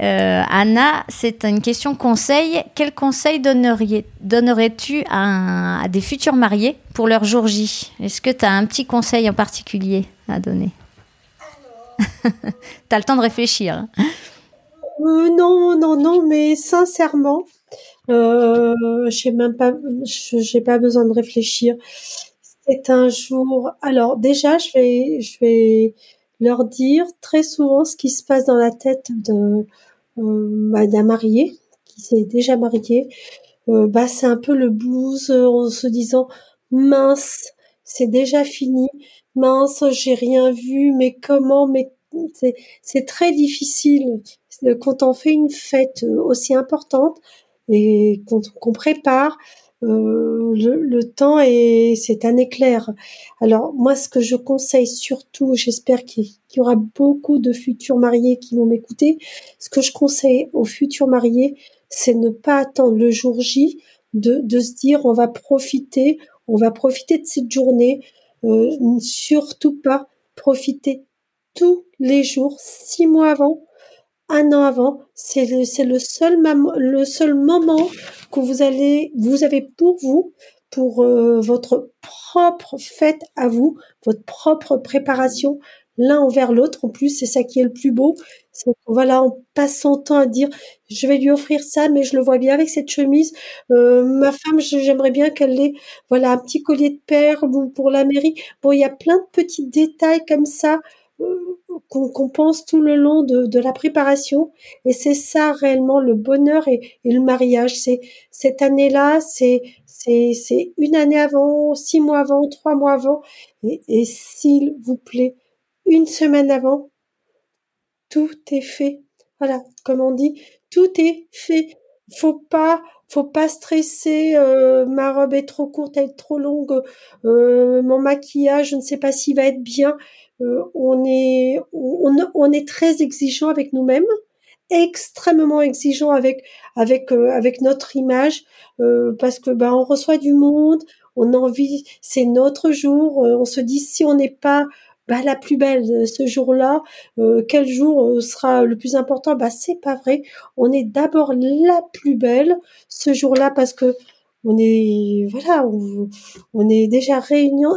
Euh, Anna, c'est une question conseil. Quel conseil donnerais-tu à, des futurs mariés pour leur jour J? Est-ce que tu as un petit conseil en particulier à donner? Tu as le temps de réfléchir. Hein. Euh, non, non, non, mais sincèrement, euh, je même pas, j'ai pas besoin de réfléchir. C'est un jour. Alors déjà, je vais, je vais leur dire très souvent ce qui se passe dans la tête de euh, d'un marié qui s'est déjà marié, euh, bah c'est un peu le blues euh, en se disant mince, c'est déjà fini, mince, j'ai rien vu, mais comment, mais c'est, c'est très difficile quand on fait une fête aussi importante et qu'on prépare euh, le, temps est c'est un éclair. Alors moi, ce que je conseille surtout, j'espère qu'il y aura beaucoup de futurs mariés qui vont m'écouter. Ce que je conseille aux futurs mariés, c'est ne pas attendre le jour J, de, de se dire on va profiter, on va profiter de cette journée. Euh, surtout pas profiter tous les jours, six mois avant, un an avant, c'est le, seul le seul moment que vous allez, vous avez pour vous, pour euh, votre propre fête à vous, votre propre préparation l'un envers l'autre. En plus, c'est ça qui est le plus beau. C'est voilà, on passe son temps à dire, je vais lui offrir ça, mais je le vois bien avec cette chemise. Euh, ma femme, j'aimerais bien qu'elle ait, voilà, un petit collier de perles pour la mairie. Bon, il y a plein de petits détails comme ça qu'on pense tout le long de, la préparation. Et c'est ça réellement le bonheur et, le mariage. C'est cette année-là, c'est c'est une année avant, six mois avant, trois mois avant. Et, s'il vous plaît, une semaine avant, tout est fait. Voilà, comme on dit, tout est fait. Faut pas, faut pas stresser. Euh, ma robe est trop courte, elle est trop longue. Euh, mon maquillage, je ne sais pas s'il va être bien. Euh, on est on, est très exigeant avec nous-mêmes, extrêmement exigeant avec avec euh, avec notre image euh, parce que ben on reçoit du monde, on a envie, c'est notre jour, on se dit si on n'est pas bah, la plus belle ce jour-là, quel jour sera le plus important? Bah c'est pas vrai. On est d'abord la plus belle ce jour-là parce que on est voilà, on, est déjà réunion.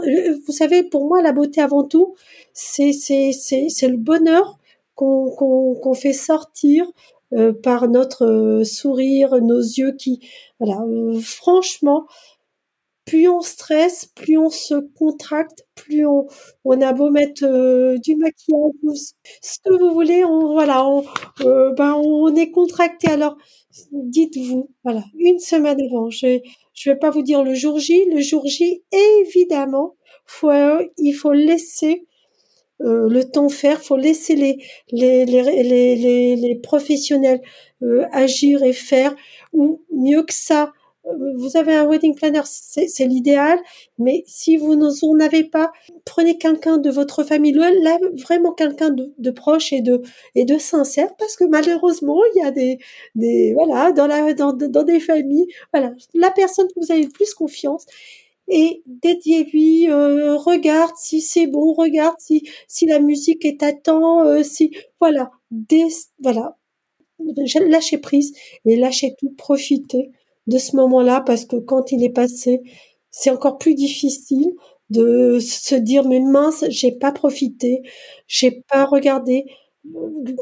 Vous savez, pour moi, la beauté avant tout, c'est c'est c'est c'est le bonheur qu'on qu'on qu'on fait sortir euh, par notre euh, sourire, nos yeux qui voilà. Euh, franchement, plus on stresse, plus on se contracte, plus on, on a beau mettre du maquillage, ce que vous voulez, on voilà, on, ben on est contracté. Alors dites-vous, voilà, une semaine avant, je je vais pas vous dire le jour J, le jour J, évidemment, faut, il faut laisser euh, le temps faire, faut laisser les les les les, les, professionnels euh, agir et faire, ou mieux que ça, euh, vous avez un wedding planner, c'est l'idéal, mais si vous n'en avez pas, prenez quelqu'un de votre famille, là vraiment quelqu'un de, de, proche et de et de sincère, parce que malheureusement il y a des des voilà dans la dans dans des familles, voilà la personne que vous avez le plus confiance et dédiez-lui, euh, regarde si c'est bon, regarde si si la musique est à temps, euh, si voilà, des, voilà, lâchez prise et lâchez tout, profitez de ce moment-là parce que quand il est passé, c'est encore plus difficile de se dire mais mince, j'ai pas profité, j'ai pas regardé,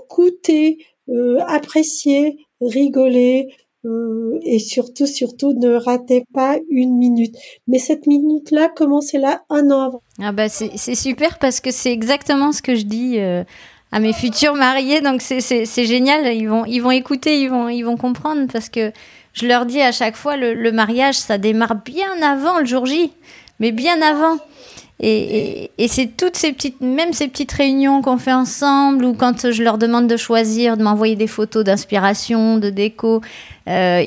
goûter, euh, apprécier, rigoler, euh, et surtout, surtout, ne ratez pas une minute. Mais cette minute-là, commencez-là un an avant. Ah bah c'est super parce que c'est exactement ce que je dis euh, à mes futurs mariés. Donc c'est génial. Ils vont, ils vont écouter, ils vont, ils vont comprendre parce que je leur dis à chaque fois, le, le mariage, ça démarre bien avant le jour J, mais bien avant. Et, et, c'est toutes ces petites, même ces petites réunions qu'on fait ensemble, ou quand je leur demande de choisir, de m'envoyer des photos d'inspiration, de déco, euh,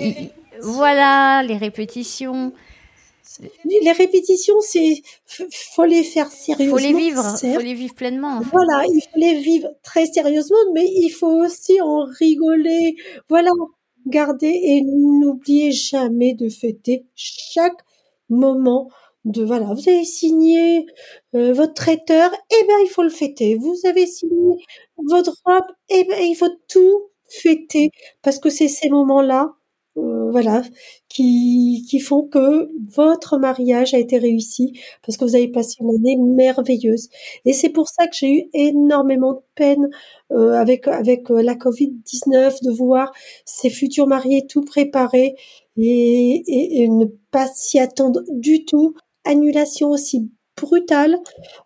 voilà, les répétitions. Les répétitions, c'est faut les faire sérieusement. Faut les vivre, faut les vivre pleinement. Voilà, il faut les vivre très sérieusement, mais il faut aussi en rigoler. Voilà, garder et n'oubliez jamais de fêter chaque moment de voilà, vous avez signé euh, votre traiteur, eh ben il faut le fêter. Vous avez signé votre robe, eh ben il faut tout fêter parce que c'est ces moments-là euh, voilà, qui, qui font que votre mariage a été réussi parce que vous avez passé une année merveilleuse. Et c'est pour ça que j'ai eu énormément de peine euh, avec avec euh, la Covid 19 de voir ces futurs mariés tout préparés et, et ne pas s'y attendre du tout. Annulation aussi brutale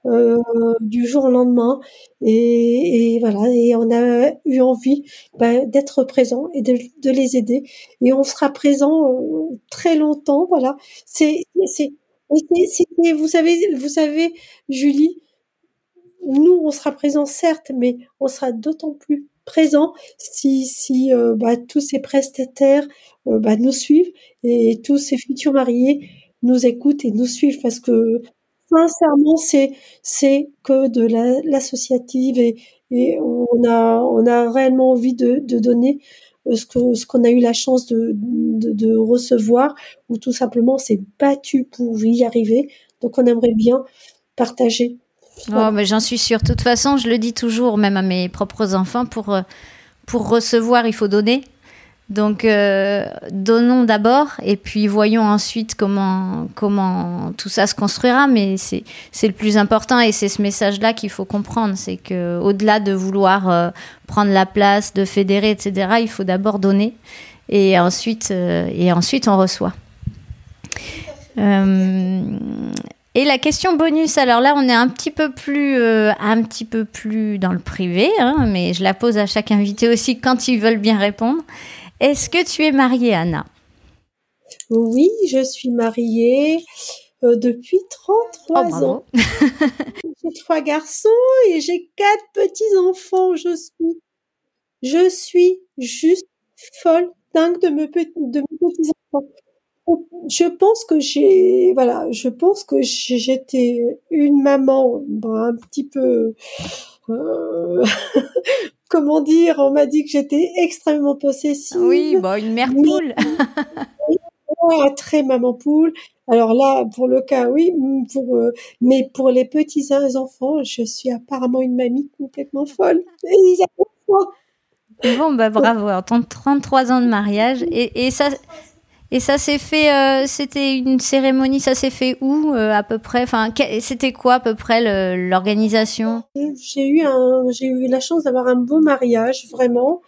euh, du jour au lendemain. Et, voilà. Et on a eu envie bah, d'être présent et de, les aider. Et on sera présent euh, très longtemps voilà. C'est c'est vous savez vous savez Julie nous on sera présent certes mais on sera d'autant plus présent si si euh, bah, tous ces prestataires bah, nous suivent et tous ces futurs mariés nous écoutent et nous suivent. Parce que sincèrement, c'est c'est que de l'associative et, et on a on a réellement envie de, de donner euh, ce que ce qu'on a eu la chance de, de, de recevoir ou tout simplement s'est battu pour y arriver. Donc on aimerait bien partager. Oh, mais j'en suis sûre. De toute façon, je le dis toujours, même à mes propres enfants, pour euh, pour recevoir, il faut donner. Donc, euh, donnons d'abord et puis voyons ensuite comment, comment tout ça se construira. Mais c'est le plus important et c'est ce message-là qu'il faut comprendre. C'est qu'au-delà de vouloir euh, prendre la place, de fédérer, etc., il faut d'abord donner et ensuite, euh, et ensuite on reçoit. et la question bonus, alors là, on est un petit peu plus, un petit peu plus dans le privé, hein, mais je la pose à chaque invité aussi quand ils veulent bien répondre. Est-ce que tu es mariée, Anna? Oui, je suis mariée euh, depuis 33 ans. j'ai trois garçons et j'ai quatre petits-enfants. Je suis, je suis juste folle, dingue de, me, de mes petits-enfants. Je pense que j'ai, voilà, je pense que j'étais une maman un petit peu euh, comment dire, on m'a dit que j'étais extrêmement possessive. Oui, bah une mère poule. très maman poule. Alors là, pour le cas, oui, pour, euh, mais pour les petits enfants, je suis apparemment une mamie complètement folle. Bon, bah bravo. Alors, 33 ans de mariage. Et, et ça, et ça s'est fait, euh, c'était une cérémonie, ça s'est fait où euh, à peu près? Enfin, c'était quoi à peu près l'organisation? J'ai eu j'ai eu la chance d'avoir un beau mariage vraiment.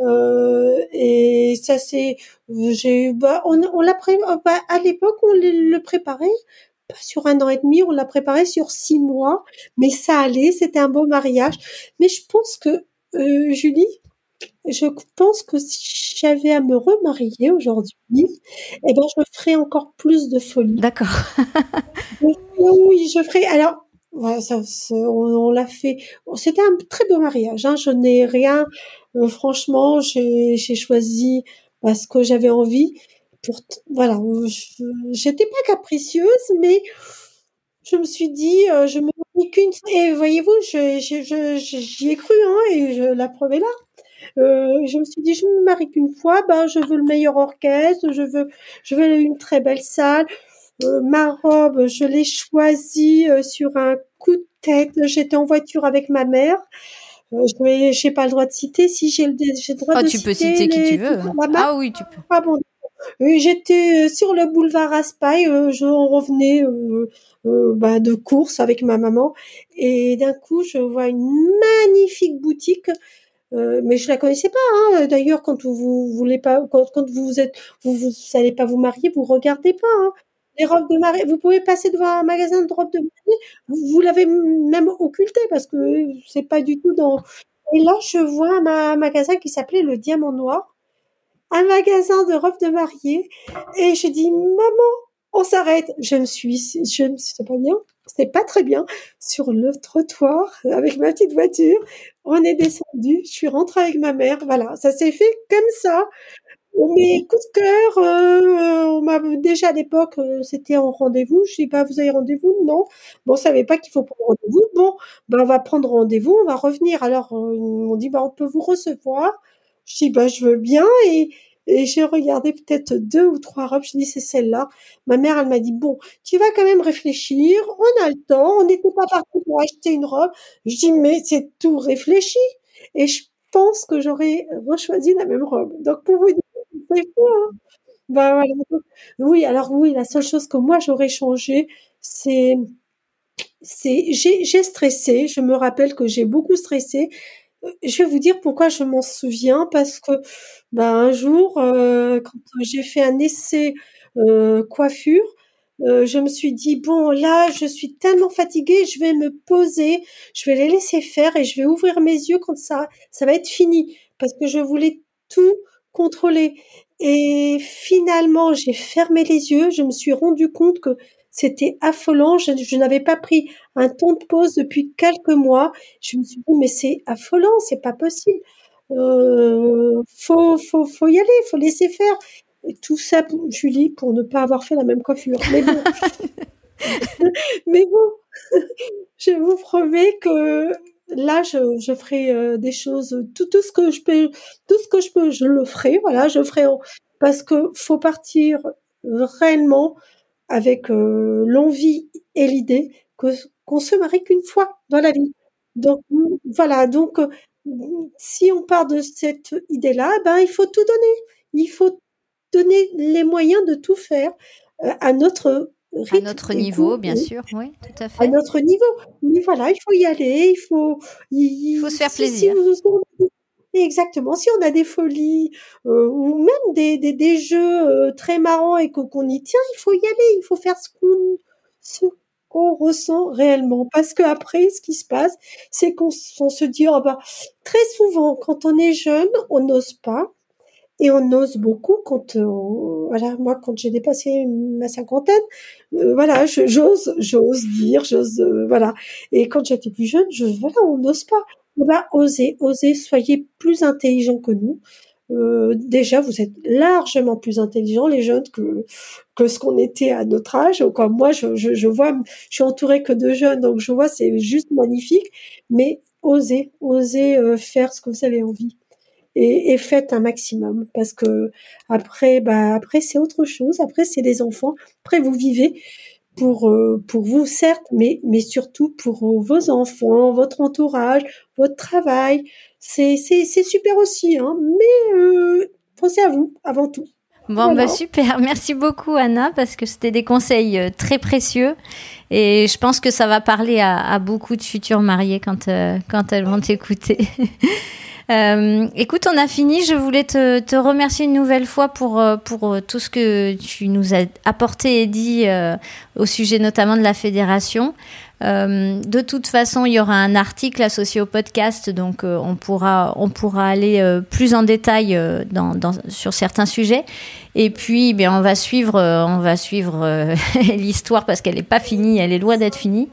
Euh, et ça c'est, j'ai, bah, on, l'a pré, bah, à l'époque on le préparait pas sur un an et demi, on l'a préparé sur six mois, mais ça allait, c'était un beau mariage. Mais je pense que euh, Julie, je pense que si j'avais à me remarier aujourd'hui, eh ben, je ferais encore plus de folie. D'accord. oui, je ferais. Alors, voilà, ça, on, l'a fait. C'était un très beau mariage. Hein. Je n'ai rien. Euh, franchement, j'ai choisi parce que j'avais envie. Pour voilà, j'étais pas capricieuse, mais je me suis dit, euh, je me dis qu'une. Et voyez-vous, j'y ai cru, hein, et je, la preuve est là. Euh, je me suis dit, je me marie qu'une fois, ben, je veux le meilleur orchestre, je veux, je veux une très belle salle. Euh, ma robe, je l'ai choisie euh, sur un coup de tête. J'étais en voiture avec ma mère. Euh, je n'ai pas le droit de citer. Si j'ai le, le droit oh, de tu peux citer qui tu veux. Ah oui, tu peux. Ah bon. J'étais sur le boulevard Raspail, je revenais bah, de course avec ma maman et d'un coup je vois une magnifique boutique euh, mais je la connaissais pas. Hein. D'ailleurs, quand vous, voulez pas, quand, vous êtes, vous, allez pas vous marier, vous regardez pas. Hein. Les robes de mariée, vous pouvez passer devant un magasin de robes de mariée, vous, vous l'avez même occulté parce que c'est pas du tout dans. Et là, je vois un magasin qui s'appelait le Diamant Noir. un magasin de robes de mariée et je dis maman, on s'arrête. Je me suis, je me suis pas bien, c'était pas très bien sur le trottoir avec ma petite voiture. On est descendu, je suis rentrée avec ma mère. Voilà, ça s'est fait comme ça. Mes coups de cœur, euh, on m'a déjà à l'époque, euh, c'était en rendez-vous. Je dis pas, vous avez rendez-vous? Non. Bon, on savait pas qu'il faut prendre rendez-vous. Bon, ben on va prendre rendez-vous, on va revenir. Alors euh, m'ont dit, bah on peut vous recevoir. Je dis, bah je veux bien et et j'ai regardé peut-être deux ou trois robes. Je dis, c'est celle-là. Ma mère, elle m'a dit, bon, tu vas quand même réfléchir. On a le temps. On n'était pas parti pour acheter une robe. Je dis, mais c'est tout réfléchi. Et je pense que j'aurais rechoisi la même robe. Donc, pour vous dire, c'est fou, hein. Ben, voilà. Oui, alors oui, la seule chose que moi j'aurais changé, c'est, c'est, j'ai, j'ai stressé. Je me rappelle que j'ai beaucoup stressé je vais vous dire pourquoi je m'en souviens parce que bah, un jour, euh, quand j'ai fait un essai euh, coiffure, euh, je me suis dit bon là je suis tellement fatiguée, je vais me poser, je vais les laisser faire et je vais ouvrir mes yeux quand ça ça va être fini parce que je voulais tout contrôler. Et finalement, j'ai fermé les yeux, je me suis rendu compte que c'était affolant. Je, n'avais pas pris un temps de pause depuis quelques mois. Je me suis dit, mais c'est affolant, c'est pas possible. Euh, faut, faut, faut y aller, faut laisser faire. Et tout ça, Julie, pour ne pas avoir fait la même coiffure. Mais bon, mais bon, je vous promets que là, je, je ferai euh, des choses, tout, tout ce que je peux, tout ce que je peux, je le ferai. Voilà, je ferai parce que faut partir réellement avec euh, l'envie et l'idée que qu'on se marie qu'une fois dans la vie. Donc voilà, donc si on part de cette idée-là, ben il faut tout donner. Il faut donner les moyens de tout faire euh, à notre rythme. À notre niveau, bien sûr, oui, tout à fait. À notre niveau. Mais voilà, il faut y aller, il faut. Il, faut se faire plaisir. Exactement. Si on a des folies euh, ou même des, des, jeux euh, très marrants et qu'on y tient, il faut y aller. Il faut faire ce qu'on ressent réellement. Parce que après, ce qui se passe, c'est qu'on se dit, oh bah, très souvent, quand on est jeune, on n'ose pas. Et on ose beaucoup quand, euh, voilà, moi, quand j'ai dépassé ma cinquantaine, voilà, j'ose, j'ose dire, j'ose, voilà. Et quand j'étais plus jeune, je, voilà, on n'ose pas on va oser, oser, soyez plus intelligents que nous. Euh, déjà, vous êtes largement plus intelligents, les jeunes, que, ce qu'on était à notre âge. Moi, je, je, je vois, je suis entourée que de jeunes, donc je vois, c'est juste magnifique. Mais osez, osez euh, faire ce que vous avez envie. Et, et, faites un maximum parce que après bah après c'est autre chose après c'est des enfants après vous vivez pour euh, pour vous certes, mais mais surtout pour vos enfants, votre entourage, votre travail. C'est c'est c'est super aussi, hein. Mais euh, pensez à vous avant tout. Bon bah super, merci beaucoup Anna parce que c'était des conseils euh, très précieux et je pense que ça va parler à, à beaucoup de futurs mariés quand quand elles vont t'écouter. Euh, écoute, on a fini. Je voulais te, te remercier une nouvelle fois pour, euh, pour euh, tout ce que tu nous as apporté et dit euh, au sujet notamment de la fédération. Euh, de toute façon, il y aura un article associé au podcast, donc euh, on, pourra, on pourra aller plus en détail dans, dans, sur certains sujets. Et puis, bien, on va suivre, on va suivre l'histoire parce qu'elle n'est pas finie, elle est loin d'être finie.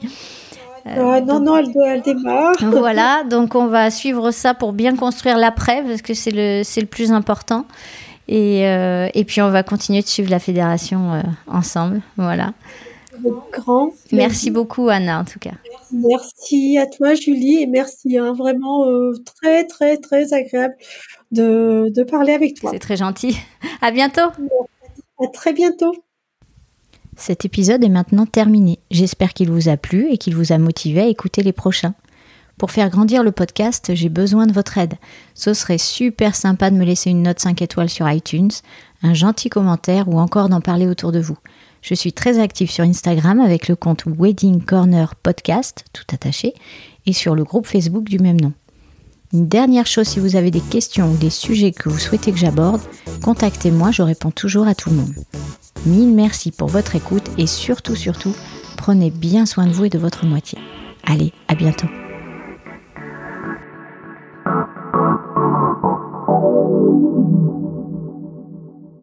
Euh, non, non, elle, elle, démarre. voilà, donc on va suivre ça pour bien construire l'après, parce que c'est le, le plus important. Et, euh, et, puis on va continuer de suivre la fédération euh, ensemble. Voilà. Grand merci beaucoup Anna en tout cas. Merci à toi Julie et merci hein, vraiment euh, très très très agréable de, de parler avec toi. C'est très gentil. À bientôt. À très bientôt. Cet épisode est maintenant terminé. J'espère qu'il vous a plu et qu'il vous a motivé à écouter les prochains. Pour faire grandir le podcast, j'ai besoin de votre aide. Ce serait super sympa de me laisser une note 5 étoiles sur iTunes, un gentil commentaire ou encore d'en parler autour de vous. Je suis très active sur Instagram avec le compte Wedding Corner Podcast, tout attaché, et sur le groupe Facebook du même nom. Une dernière chose, si vous avez des questions ou des sujets que vous souhaitez que j'aborde, contactez-moi, je réponds toujours à tout le monde. Mille merci pour votre écoute et surtout, surtout, prenez bien soin de vous et de votre moitié. Allez, à bientôt.